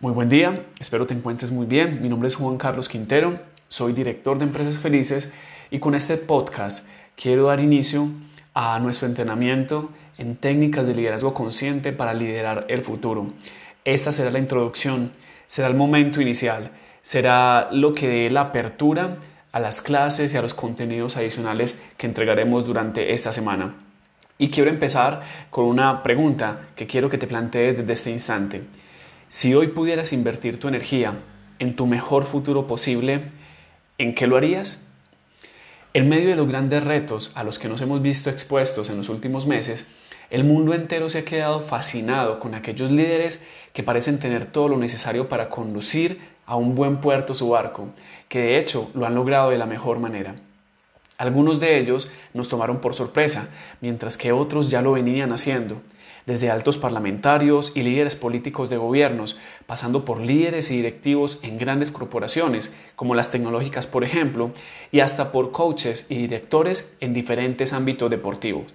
Muy buen día, espero te encuentres muy bien. Mi nombre es Juan Carlos Quintero, soy director de Empresas Felices y con este podcast quiero dar inicio a nuestro entrenamiento en técnicas de liderazgo consciente para liderar el futuro. Esta será la introducción, será el momento inicial, será lo que dé la apertura a las clases y a los contenidos adicionales que entregaremos durante esta semana. Y quiero empezar con una pregunta que quiero que te plantees desde este instante. Si hoy pudieras invertir tu energía en tu mejor futuro posible, ¿en qué lo harías? En medio de los grandes retos a los que nos hemos visto expuestos en los últimos meses, el mundo entero se ha quedado fascinado con aquellos líderes que parecen tener todo lo necesario para conducir a un buen puerto su barco, que de hecho lo han logrado de la mejor manera. Algunos de ellos nos tomaron por sorpresa, mientras que otros ya lo venían haciendo desde altos parlamentarios y líderes políticos de gobiernos, pasando por líderes y directivos en grandes corporaciones, como las tecnológicas por ejemplo, y hasta por coaches y directores en diferentes ámbitos deportivos.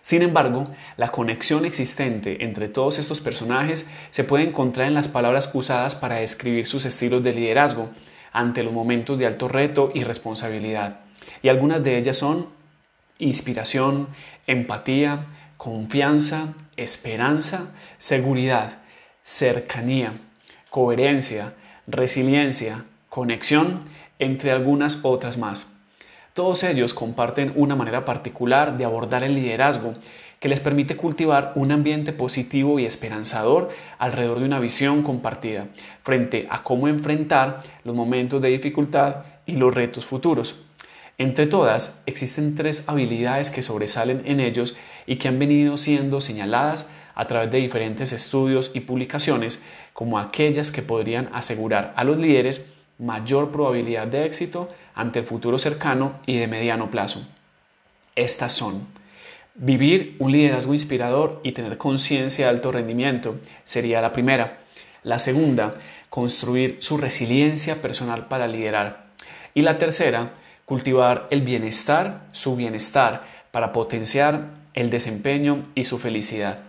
Sin embargo, la conexión existente entre todos estos personajes se puede encontrar en las palabras usadas para describir sus estilos de liderazgo ante los momentos de alto reto y responsabilidad. Y algunas de ellas son inspiración, empatía, confianza, esperanza, seguridad, cercanía, coherencia, resiliencia, conexión, entre algunas otras más. Todos ellos comparten una manera particular de abordar el liderazgo que les permite cultivar un ambiente positivo y esperanzador alrededor de una visión compartida frente a cómo enfrentar los momentos de dificultad y los retos futuros. Entre todas, existen tres habilidades que sobresalen en ellos y que han venido siendo señaladas a través de diferentes estudios y publicaciones como aquellas que podrían asegurar a los líderes mayor probabilidad de éxito ante el futuro cercano y de mediano plazo. Estas son vivir un liderazgo inspirador y tener conciencia de alto rendimiento sería la primera. La segunda, construir su resiliencia personal para liderar. Y la tercera, cultivar el bienestar, su bienestar, para potenciar el desempeño y su felicidad.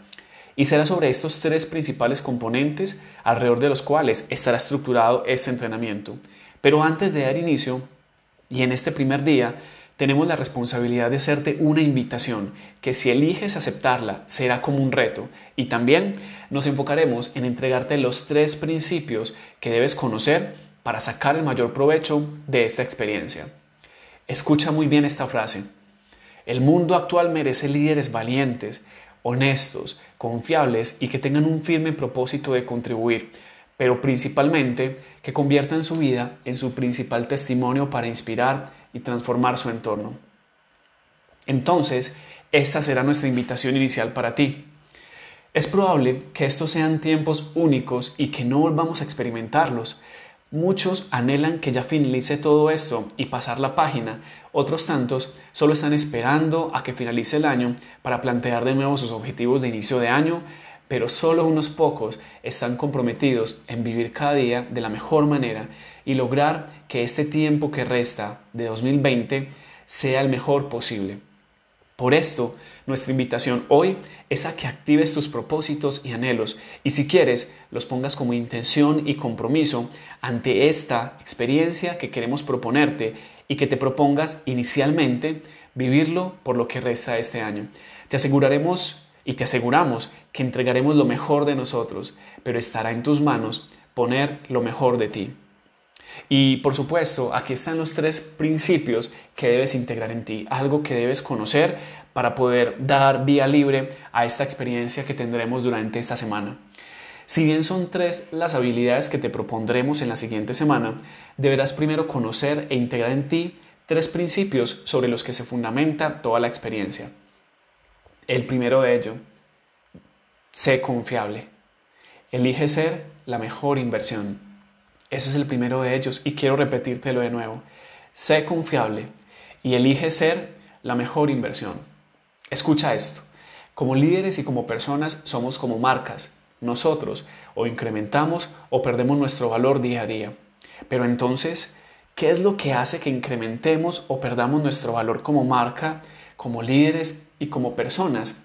Y será sobre estos tres principales componentes alrededor de los cuales estará estructurado este entrenamiento. Pero antes de dar inicio, y en este primer día, tenemos la responsabilidad de hacerte una invitación que si eliges aceptarla será como un reto y también nos enfocaremos en entregarte los tres principios que debes conocer para sacar el mayor provecho de esta experiencia. Escucha muy bien esta frase. El mundo actual merece líderes valientes, honestos, confiables y que tengan un firme propósito de contribuir, pero principalmente que conviertan su vida en su principal testimonio para inspirar y transformar su entorno. Entonces, esta será nuestra invitación inicial para ti. Es probable que estos sean tiempos únicos y que no volvamos a experimentarlos, Muchos anhelan que ya finalice todo esto y pasar la página, otros tantos solo están esperando a que finalice el año para plantear de nuevo sus objetivos de inicio de año, pero solo unos pocos están comprometidos en vivir cada día de la mejor manera y lograr que este tiempo que resta de 2020 sea el mejor posible. Por esto, nuestra invitación hoy es a que actives tus propósitos y anhelos y si quieres los pongas como intención y compromiso ante esta experiencia que queremos proponerte y que te propongas inicialmente vivirlo por lo que resta de este año. Te aseguraremos y te aseguramos que entregaremos lo mejor de nosotros, pero estará en tus manos poner lo mejor de ti. Y por supuesto, aquí están los tres principios que debes integrar en ti, algo que debes conocer para poder dar vía libre a esta experiencia que tendremos durante esta semana. Si bien son tres las habilidades que te propondremos en la siguiente semana, deberás primero conocer e integrar en ti tres principios sobre los que se fundamenta toda la experiencia. El primero de ello, sé confiable. Elige ser la mejor inversión. Ese es el primero de ellos y quiero repetírtelo de nuevo. Sé confiable y elige ser la mejor inversión. Escucha esto. Como líderes y como personas somos como marcas. Nosotros o incrementamos o perdemos nuestro valor día a día. Pero entonces, ¿qué es lo que hace que incrementemos o perdamos nuestro valor como marca, como líderes y como personas?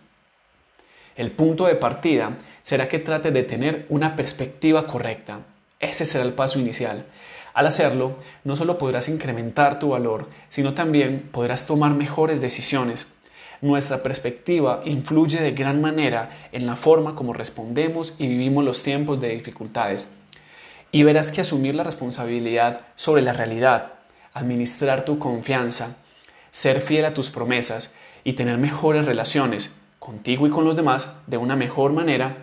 El punto de partida será que trates de tener una perspectiva correcta. Ese será el paso inicial. Al hacerlo, no solo podrás incrementar tu valor, sino también podrás tomar mejores decisiones. Nuestra perspectiva influye de gran manera en la forma como respondemos y vivimos los tiempos de dificultades. Y verás que asumir la responsabilidad sobre la realidad, administrar tu confianza, ser fiel a tus promesas y tener mejores relaciones contigo y con los demás de una mejor manera,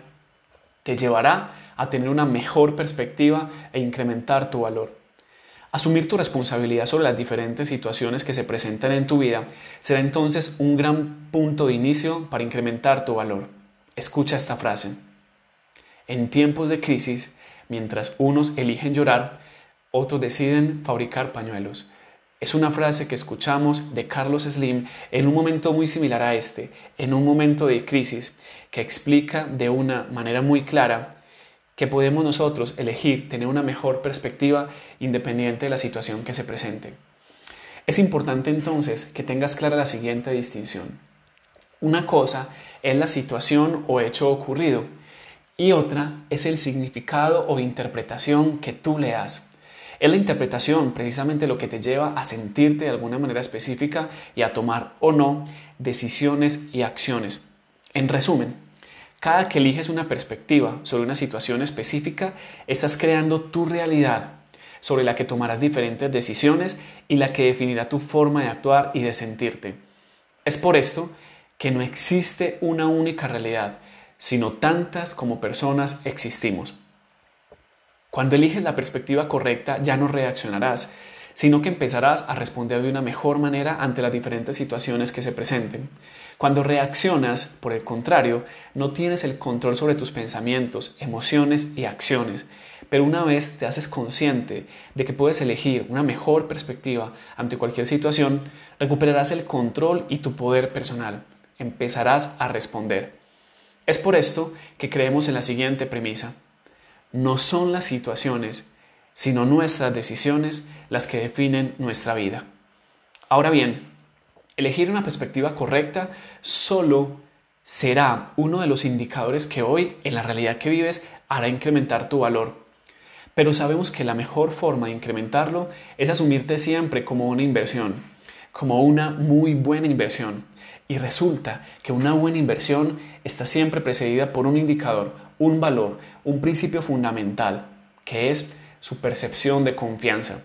te llevará a tener una mejor perspectiva e incrementar tu valor. Asumir tu responsabilidad sobre las diferentes situaciones que se presentan en tu vida será entonces un gran punto de inicio para incrementar tu valor. Escucha esta frase. En tiempos de crisis, mientras unos eligen llorar, otros deciden fabricar pañuelos. Es una frase que escuchamos de Carlos Slim en un momento muy similar a este, en un momento de crisis, que explica de una manera muy clara que podemos nosotros elegir tener una mejor perspectiva independiente de la situación que se presente. Es importante entonces que tengas clara la siguiente distinción. Una cosa es la situación o hecho ocurrido y otra es el significado o interpretación que tú le das. Es la interpretación precisamente lo que te lleva a sentirte de alguna manera específica y a tomar o no decisiones y acciones. En resumen, cada que eliges una perspectiva sobre una situación específica, estás creando tu realidad sobre la que tomarás diferentes decisiones y la que definirá tu forma de actuar y de sentirte. Es por esto que no existe una única realidad, sino tantas como personas existimos. Cuando eliges la perspectiva correcta ya no reaccionarás, sino que empezarás a responder de una mejor manera ante las diferentes situaciones que se presenten. Cuando reaccionas, por el contrario, no tienes el control sobre tus pensamientos, emociones y acciones, pero una vez te haces consciente de que puedes elegir una mejor perspectiva ante cualquier situación, recuperarás el control y tu poder personal. Empezarás a responder. Es por esto que creemos en la siguiente premisa. No son las situaciones, sino nuestras decisiones las que definen nuestra vida. Ahora bien, elegir una perspectiva correcta solo será uno de los indicadores que hoy, en la realidad que vives, hará incrementar tu valor. Pero sabemos que la mejor forma de incrementarlo es asumirte siempre como una inversión, como una muy buena inversión. Y resulta que una buena inversión está siempre precedida por un indicador, un valor, un principio fundamental, que es su percepción de confianza.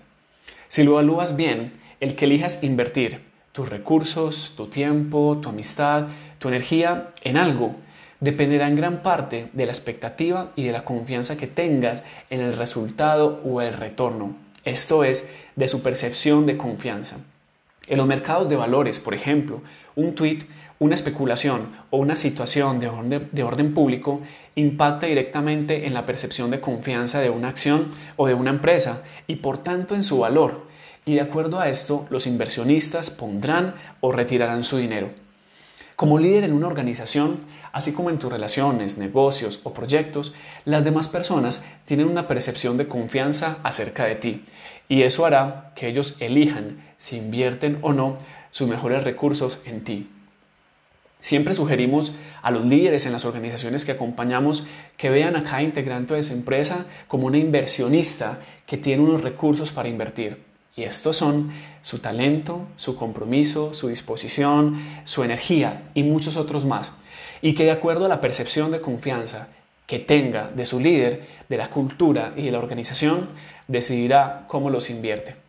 Si lo evalúas bien, el que elijas invertir tus recursos, tu tiempo, tu amistad, tu energía en algo, dependerá en gran parte de la expectativa y de la confianza que tengas en el resultado o el retorno. Esto es, de su percepción de confianza. En los mercados de valores, por ejemplo, un tweet una especulación o una situación de orden, público impacta directamente en la percepción de confianza de una acción o de una empresa y por tanto en su valor. Y de acuerdo a esto, los inversionistas pondrán o retirarán su dinero. Como líder en una organización, así como en tus relaciones, negocios o proyectos, las demás personas tienen una percepción de confianza acerca de ti y eso hará que ellos elijan si invierten o no sus mejores recursos en ti. Siempre sugerimos a los líderes en las organizaciones que acompañamos que vean a cada integrante de esa empresa como una inversionista que tiene unos recursos para invertir. Y estos son su talento, su compromiso, su disposición, su energía y muchos otros más. Y que de acuerdo a la percepción de confianza que tenga de su líder, de la cultura y de la organización, decidirá cómo los invierte.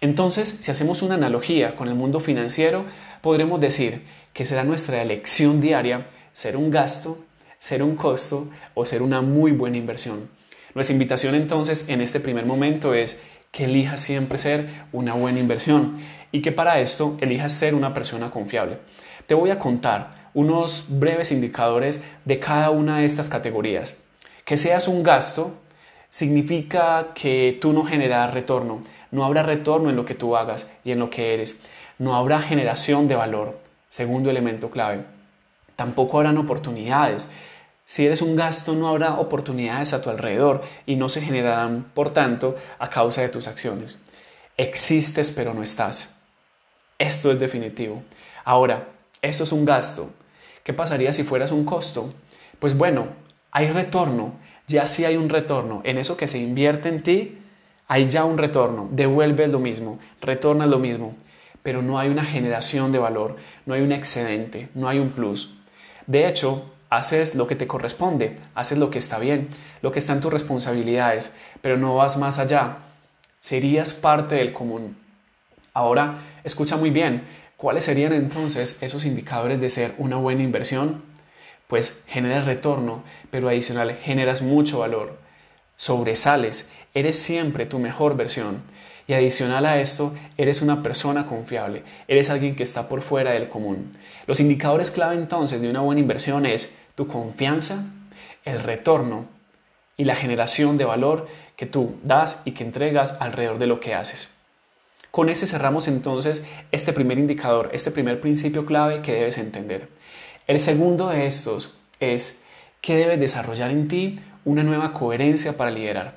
Entonces, si hacemos una analogía con el mundo financiero, podremos decir que será nuestra elección diaria ser un gasto, ser un costo o ser una muy buena inversión. Nuestra invitación entonces en este primer momento es que elijas siempre ser una buena inversión y que para esto elijas ser una persona confiable. Te voy a contar unos breves indicadores de cada una de estas categorías. Que seas un gasto significa que tú no generarás retorno, no habrá retorno en lo que tú hagas y en lo que eres, no habrá generación de valor. Segundo elemento clave. Tampoco habrán oportunidades. Si eres un gasto, no habrá oportunidades a tu alrededor y no se generarán, por tanto, a causa de tus acciones. Existes pero no estás. Esto es definitivo. Ahora, esto es un gasto. ¿Qué pasaría si fueras un costo? Pues bueno, hay retorno, ya sí hay un retorno. En eso que se invierte en ti, hay ya un retorno. Devuelve lo mismo, retorna lo mismo. Pero no hay una generación de valor, no hay un excedente, no hay un plus. De hecho, haces lo que te corresponde, haces lo que está bien, lo que está en tus responsabilidades, pero no vas más allá. Serías parte del común. Ahora, escucha muy bien, ¿cuáles serían entonces esos indicadores de ser una buena inversión? Pues generas retorno, pero adicional generas mucho valor. Sobresales, eres siempre tu mejor versión. Y adicional a esto, eres una persona confiable, eres alguien que está por fuera del común. Los indicadores clave entonces de una buena inversión es tu confianza, el retorno y la generación de valor que tú das y que entregas alrededor de lo que haces. Con ese cerramos entonces este primer indicador, este primer principio clave que debes entender. El segundo de estos es que debes desarrollar en ti una nueva coherencia para liderar.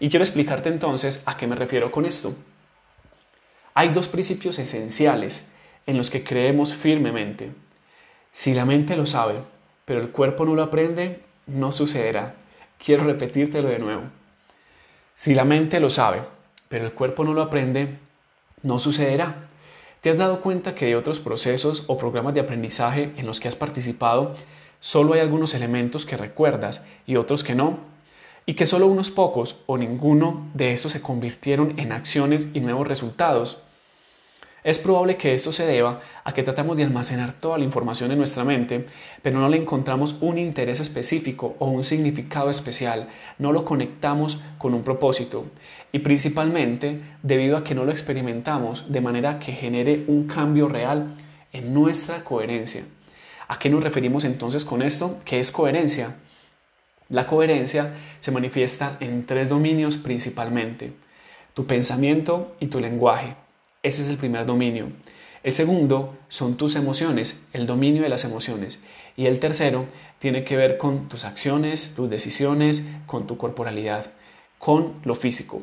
Y quiero explicarte entonces a qué me refiero con esto. Hay dos principios esenciales en los que creemos firmemente. Si la mente lo sabe, pero el cuerpo no lo aprende, no sucederá. Quiero repetírtelo de nuevo. Si la mente lo sabe, pero el cuerpo no lo aprende, no sucederá. ¿Te has dado cuenta que de otros procesos o programas de aprendizaje en los que has participado, solo hay algunos elementos que recuerdas y otros que no? y que solo unos pocos o ninguno de esos se convirtieron en acciones y nuevos resultados. Es probable que esto se deba a que tratamos de almacenar toda la información en nuestra mente, pero no le encontramos un interés específico o un significado especial, no lo conectamos con un propósito y principalmente debido a que no lo experimentamos de manera que genere un cambio real en nuestra coherencia. ¿A qué nos referimos entonces con esto? ¿Qué es coherencia? La coherencia se manifiesta en tres dominios principalmente, tu pensamiento y tu lenguaje. Ese es el primer dominio. El segundo son tus emociones, el dominio de las emociones. Y el tercero tiene que ver con tus acciones, tus decisiones, con tu corporalidad, con lo físico.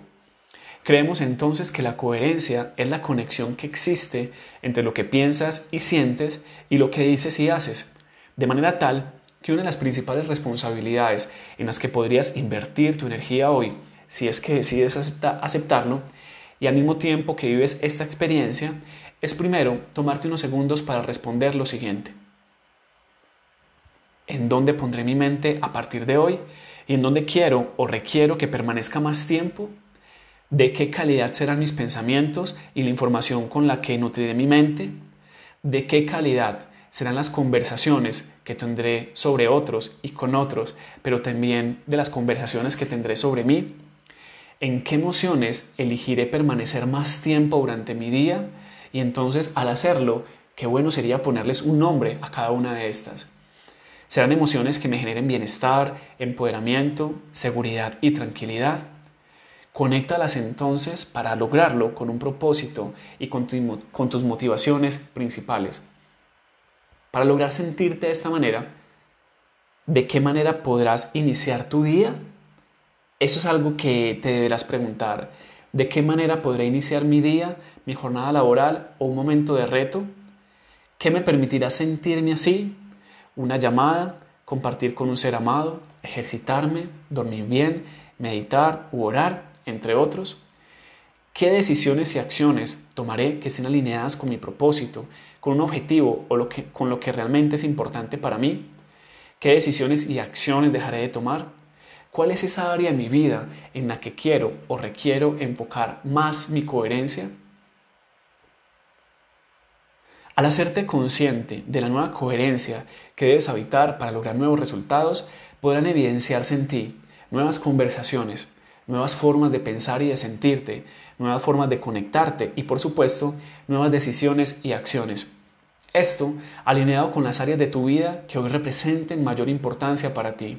Creemos entonces que la coherencia es la conexión que existe entre lo que piensas y sientes y lo que dices y haces, de manera tal que una de las principales responsabilidades en las que podrías invertir tu energía hoy, si es que decides aceptarlo, y al mismo tiempo que vives esta experiencia, es primero tomarte unos segundos para responder lo siguiente. ¿En dónde pondré mi mente a partir de hoy? ¿Y en dónde quiero o requiero que permanezca más tiempo? ¿De qué calidad serán mis pensamientos y la información con la que nutriré mi mente? ¿De qué calidad serán las conversaciones que tendré sobre otros y con otros, pero también de las conversaciones que tendré sobre mí. ¿En qué emociones elegiré permanecer más tiempo durante mi día? Y entonces al hacerlo, qué bueno sería ponerles un nombre a cada una de estas. Serán emociones que me generen bienestar, empoderamiento, seguridad y tranquilidad. Conéctalas entonces para lograrlo con un propósito y con, tus motivaciones principales. Para lograr sentirte de esta manera, ¿de qué manera podrás iniciar tu día? Eso es algo que te deberás preguntar. ¿De qué manera podré iniciar mi día, mi jornada laboral o un momento de reto? ¿Qué me permitirá sentirme así? Una llamada, compartir con un ser amado, ejercitarme, dormir bien, meditar u orar, entre otros. ¿Qué decisiones y acciones tomaré que estén alineadas con mi propósito, con un objetivo o con lo que realmente es importante para mí? ¿Qué decisiones y acciones dejaré de tomar? ¿Cuál es esa área de mi vida en la que quiero o requiero enfocar más mi coherencia? Al hacerte consciente de la nueva coherencia que debes habitar para lograr nuevos resultados, podrán evidenciarse en ti nuevas conversaciones, nuevas formas de pensar y de sentirte, nuevas formas de conectarte y por supuesto nuevas decisiones y acciones. Esto alineado con las áreas de tu vida que hoy representen mayor importancia para ti.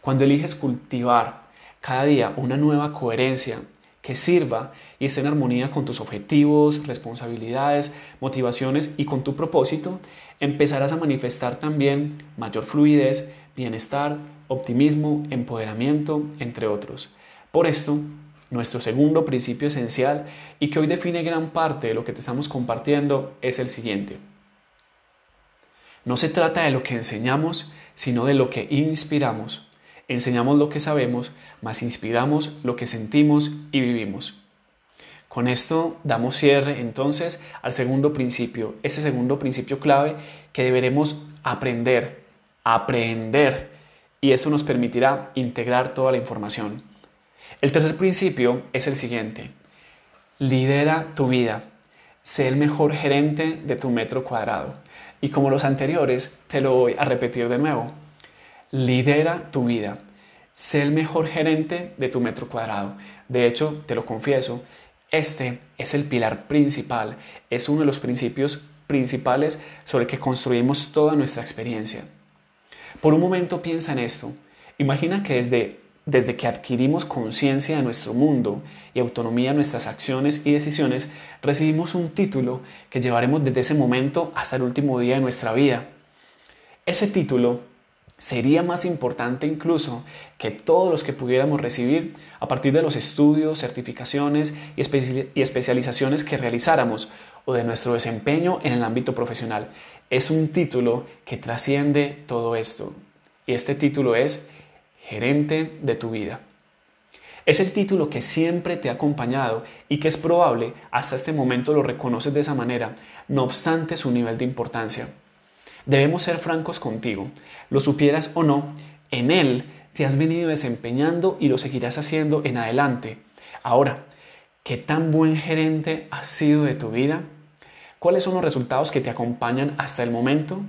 Cuando eliges cultivar cada día una nueva coherencia que sirva y esté en armonía con tus objetivos, responsabilidades, motivaciones y con tu propósito, empezarás a manifestar también mayor fluidez, bienestar, optimismo, empoderamiento, entre otros. Por esto, nuestro segundo principio esencial y que hoy define gran parte de lo que te estamos compartiendo es el siguiente. No se trata de lo que enseñamos, sino de lo que inspiramos. enseñamos lo que sabemos, más inspiramos lo que sentimos y vivimos. Con esto damos cierre entonces al segundo principio, ese segundo principio clave que deberemos aprender, aprender, y esto nos permitirá integrar toda la información. El tercer principio es el siguiente, lidera tu vida, sé el mejor gerente de tu metro cuadrado. Y como los anteriores, te lo voy a repetir de nuevo, lidera tu vida, sé el mejor gerente de tu metro cuadrado. De hecho, te lo confieso, este es el pilar principal, es uno de los principios principales sobre que construimos toda nuestra experiencia. Por un momento piensa en esto. Imagina que desde, desde que adquirimos conciencia de nuestro mundo y autonomía de nuestras acciones y decisiones, recibimos un título que llevaremos desde ese momento hasta el último día de nuestra vida. Ese título sería más importante incluso que todos los que pudiéramos recibir a partir de los estudios, certificaciones y, especializaciones que realizáramos o de nuestro desempeño en el ámbito profesional. Es un título que trasciende todo esto y este título es gerente de tu vida. Es el título que siempre te ha acompañado y que es probable hasta este momento lo reconoces de esa manera, no obstante su nivel de importancia. Debemos ser francos contigo. Lo supieras o no, en él te has venido desempeñando y lo seguirás haciendo en adelante. Ahora, ¿qué tan buen gerente has sido de tu vida? ¿Cuáles son los resultados que te acompañan hasta el momento?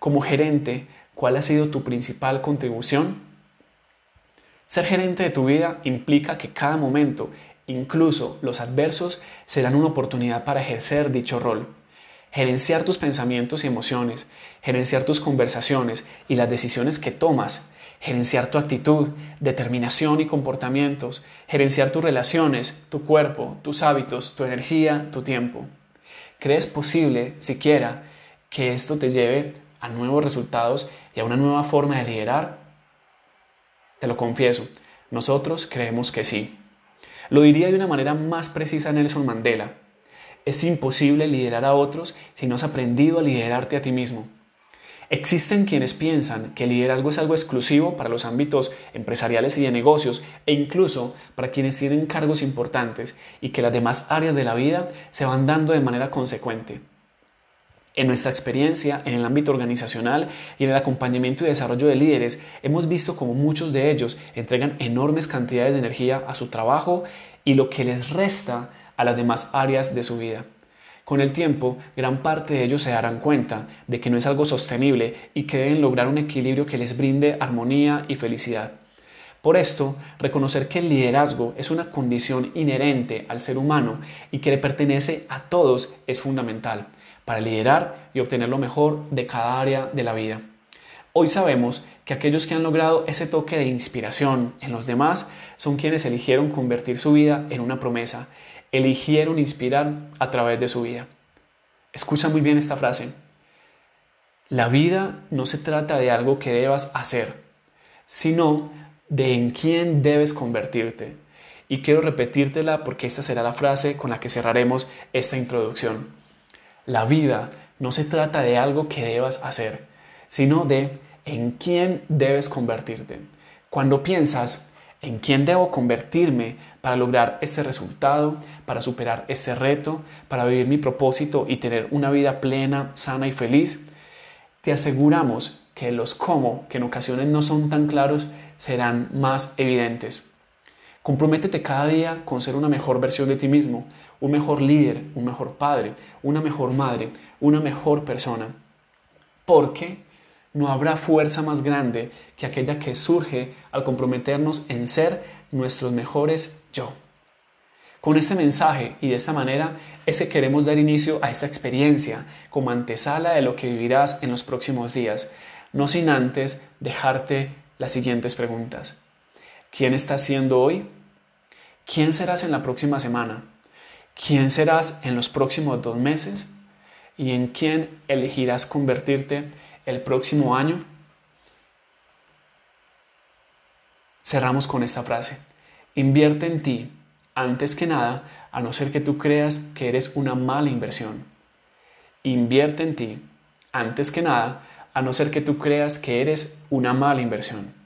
Como gerente, ¿cuál ha sido tu principal contribución? Ser gerente de tu vida implica que cada momento, incluso los adversos, serán una oportunidad para ejercer dicho rol gerenciar tus pensamientos y emociones, gerenciar tus conversaciones y las decisiones que tomas, gerenciar tu actitud, determinación y comportamientos, gerenciar tus relaciones, tu cuerpo, tus hábitos, tu energía, tu tiempo. ¿Crees posible, siquiera, que esto te lleve a nuevos resultados y a una nueva forma de liderar? Te lo confieso, nosotros creemos que sí. Lo diría de una manera más precisa Nelson Mandela. Es imposible liderar a otros si no has aprendido a liderarte a ti mismo. Existen quienes piensan que el liderazgo es algo exclusivo para los ámbitos empresariales y de negocios e incluso para quienes tienen cargos importantes y que las demás áreas de la vida se van dando de manera consecuente. En nuestra experiencia en el ámbito organizacional y en el acompañamiento y desarrollo de líderes, hemos visto como muchos de ellos entregan enormes cantidades de energía a su trabajo y lo que les resta a las demás áreas de su vida. Con el tiempo, gran parte de ellos se darán cuenta de que no es algo sostenible y que deben lograr un equilibrio que les brinde armonía y felicidad. Por esto, reconocer que el liderazgo es una condición inherente al ser humano y que le pertenece a todos es fundamental para liderar y obtener lo mejor de cada área de la vida. Hoy sabemos que aquellos que han logrado ese toque de inspiración en los demás son quienes eligieron convertir su vida en una promesa eligieron inspirar a través de su vida. Escucha muy bien esta frase. La vida no se trata de algo que debas hacer, sino de en quién debes convertirte. Y quiero repetírtela porque esta será la frase con la que cerraremos esta introducción. La vida no se trata de algo que debas hacer, sino de en quién debes convertirte. Cuando piensas en quién debo convertirme para lograr este resultado, para superar este reto, para vivir mi propósito y tener una vida plena, sana y feliz, te aseguramos que los cómo, que en ocasiones no son tan claros, serán más evidentes. Comprométete cada día con ser una mejor versión de ti mismo, un mejor líder, un mejor padre, una mejor madre, una mejor persona. Porque no habrá fuerza más grande que aquella que surge al comprometernos en ser nuestros mejores yo. Con este mensaje y de esta manera es que queremos dar inicio a esta experiencia como antesala de lo que vivirás en los próximos días, no sin antes dejarte las siguientes preguntas. ¿Quién estás siendo hoy? ¿Quién serás en la próxima semana? ¿Quién serás en los próximos dos meses? ¿Y en quién elegirás convertirte el próximo año? Cerramos con esta frase. Invierte en ti antes que nada, a no ser que tú creas que eres una mala inversión. Invierte en ti antes que nada, a no ser que tú creas que eres una mala inversión.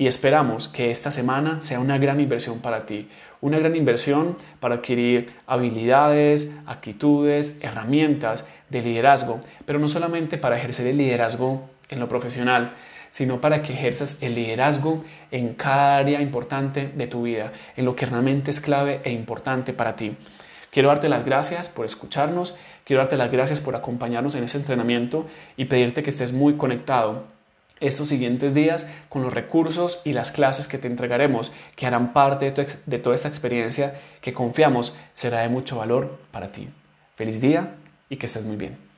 Y esperamos que esta semana sea una gran inversión para ti, una gran inversión para adquirir habilidades, actitudes, herramientas de liderazgo, pero no solamente para ejercer el liderazgo en lo profesional, sino para que ejerzas el liderazgo en cada área importante de tu vida, en lo que realmente es clave e importante para ti. Quiero darte las gracias por escucharnos, quiero darte las gracias por acompañarnos en ese entrenamiento y pedirte que estés muy conectado estos siguientes días con los recursos y las clases que te entregaremos que harán parte de, de toda esta experiencia que confiamos será de mucho valor para ti. Feliz día y que estés muy bien.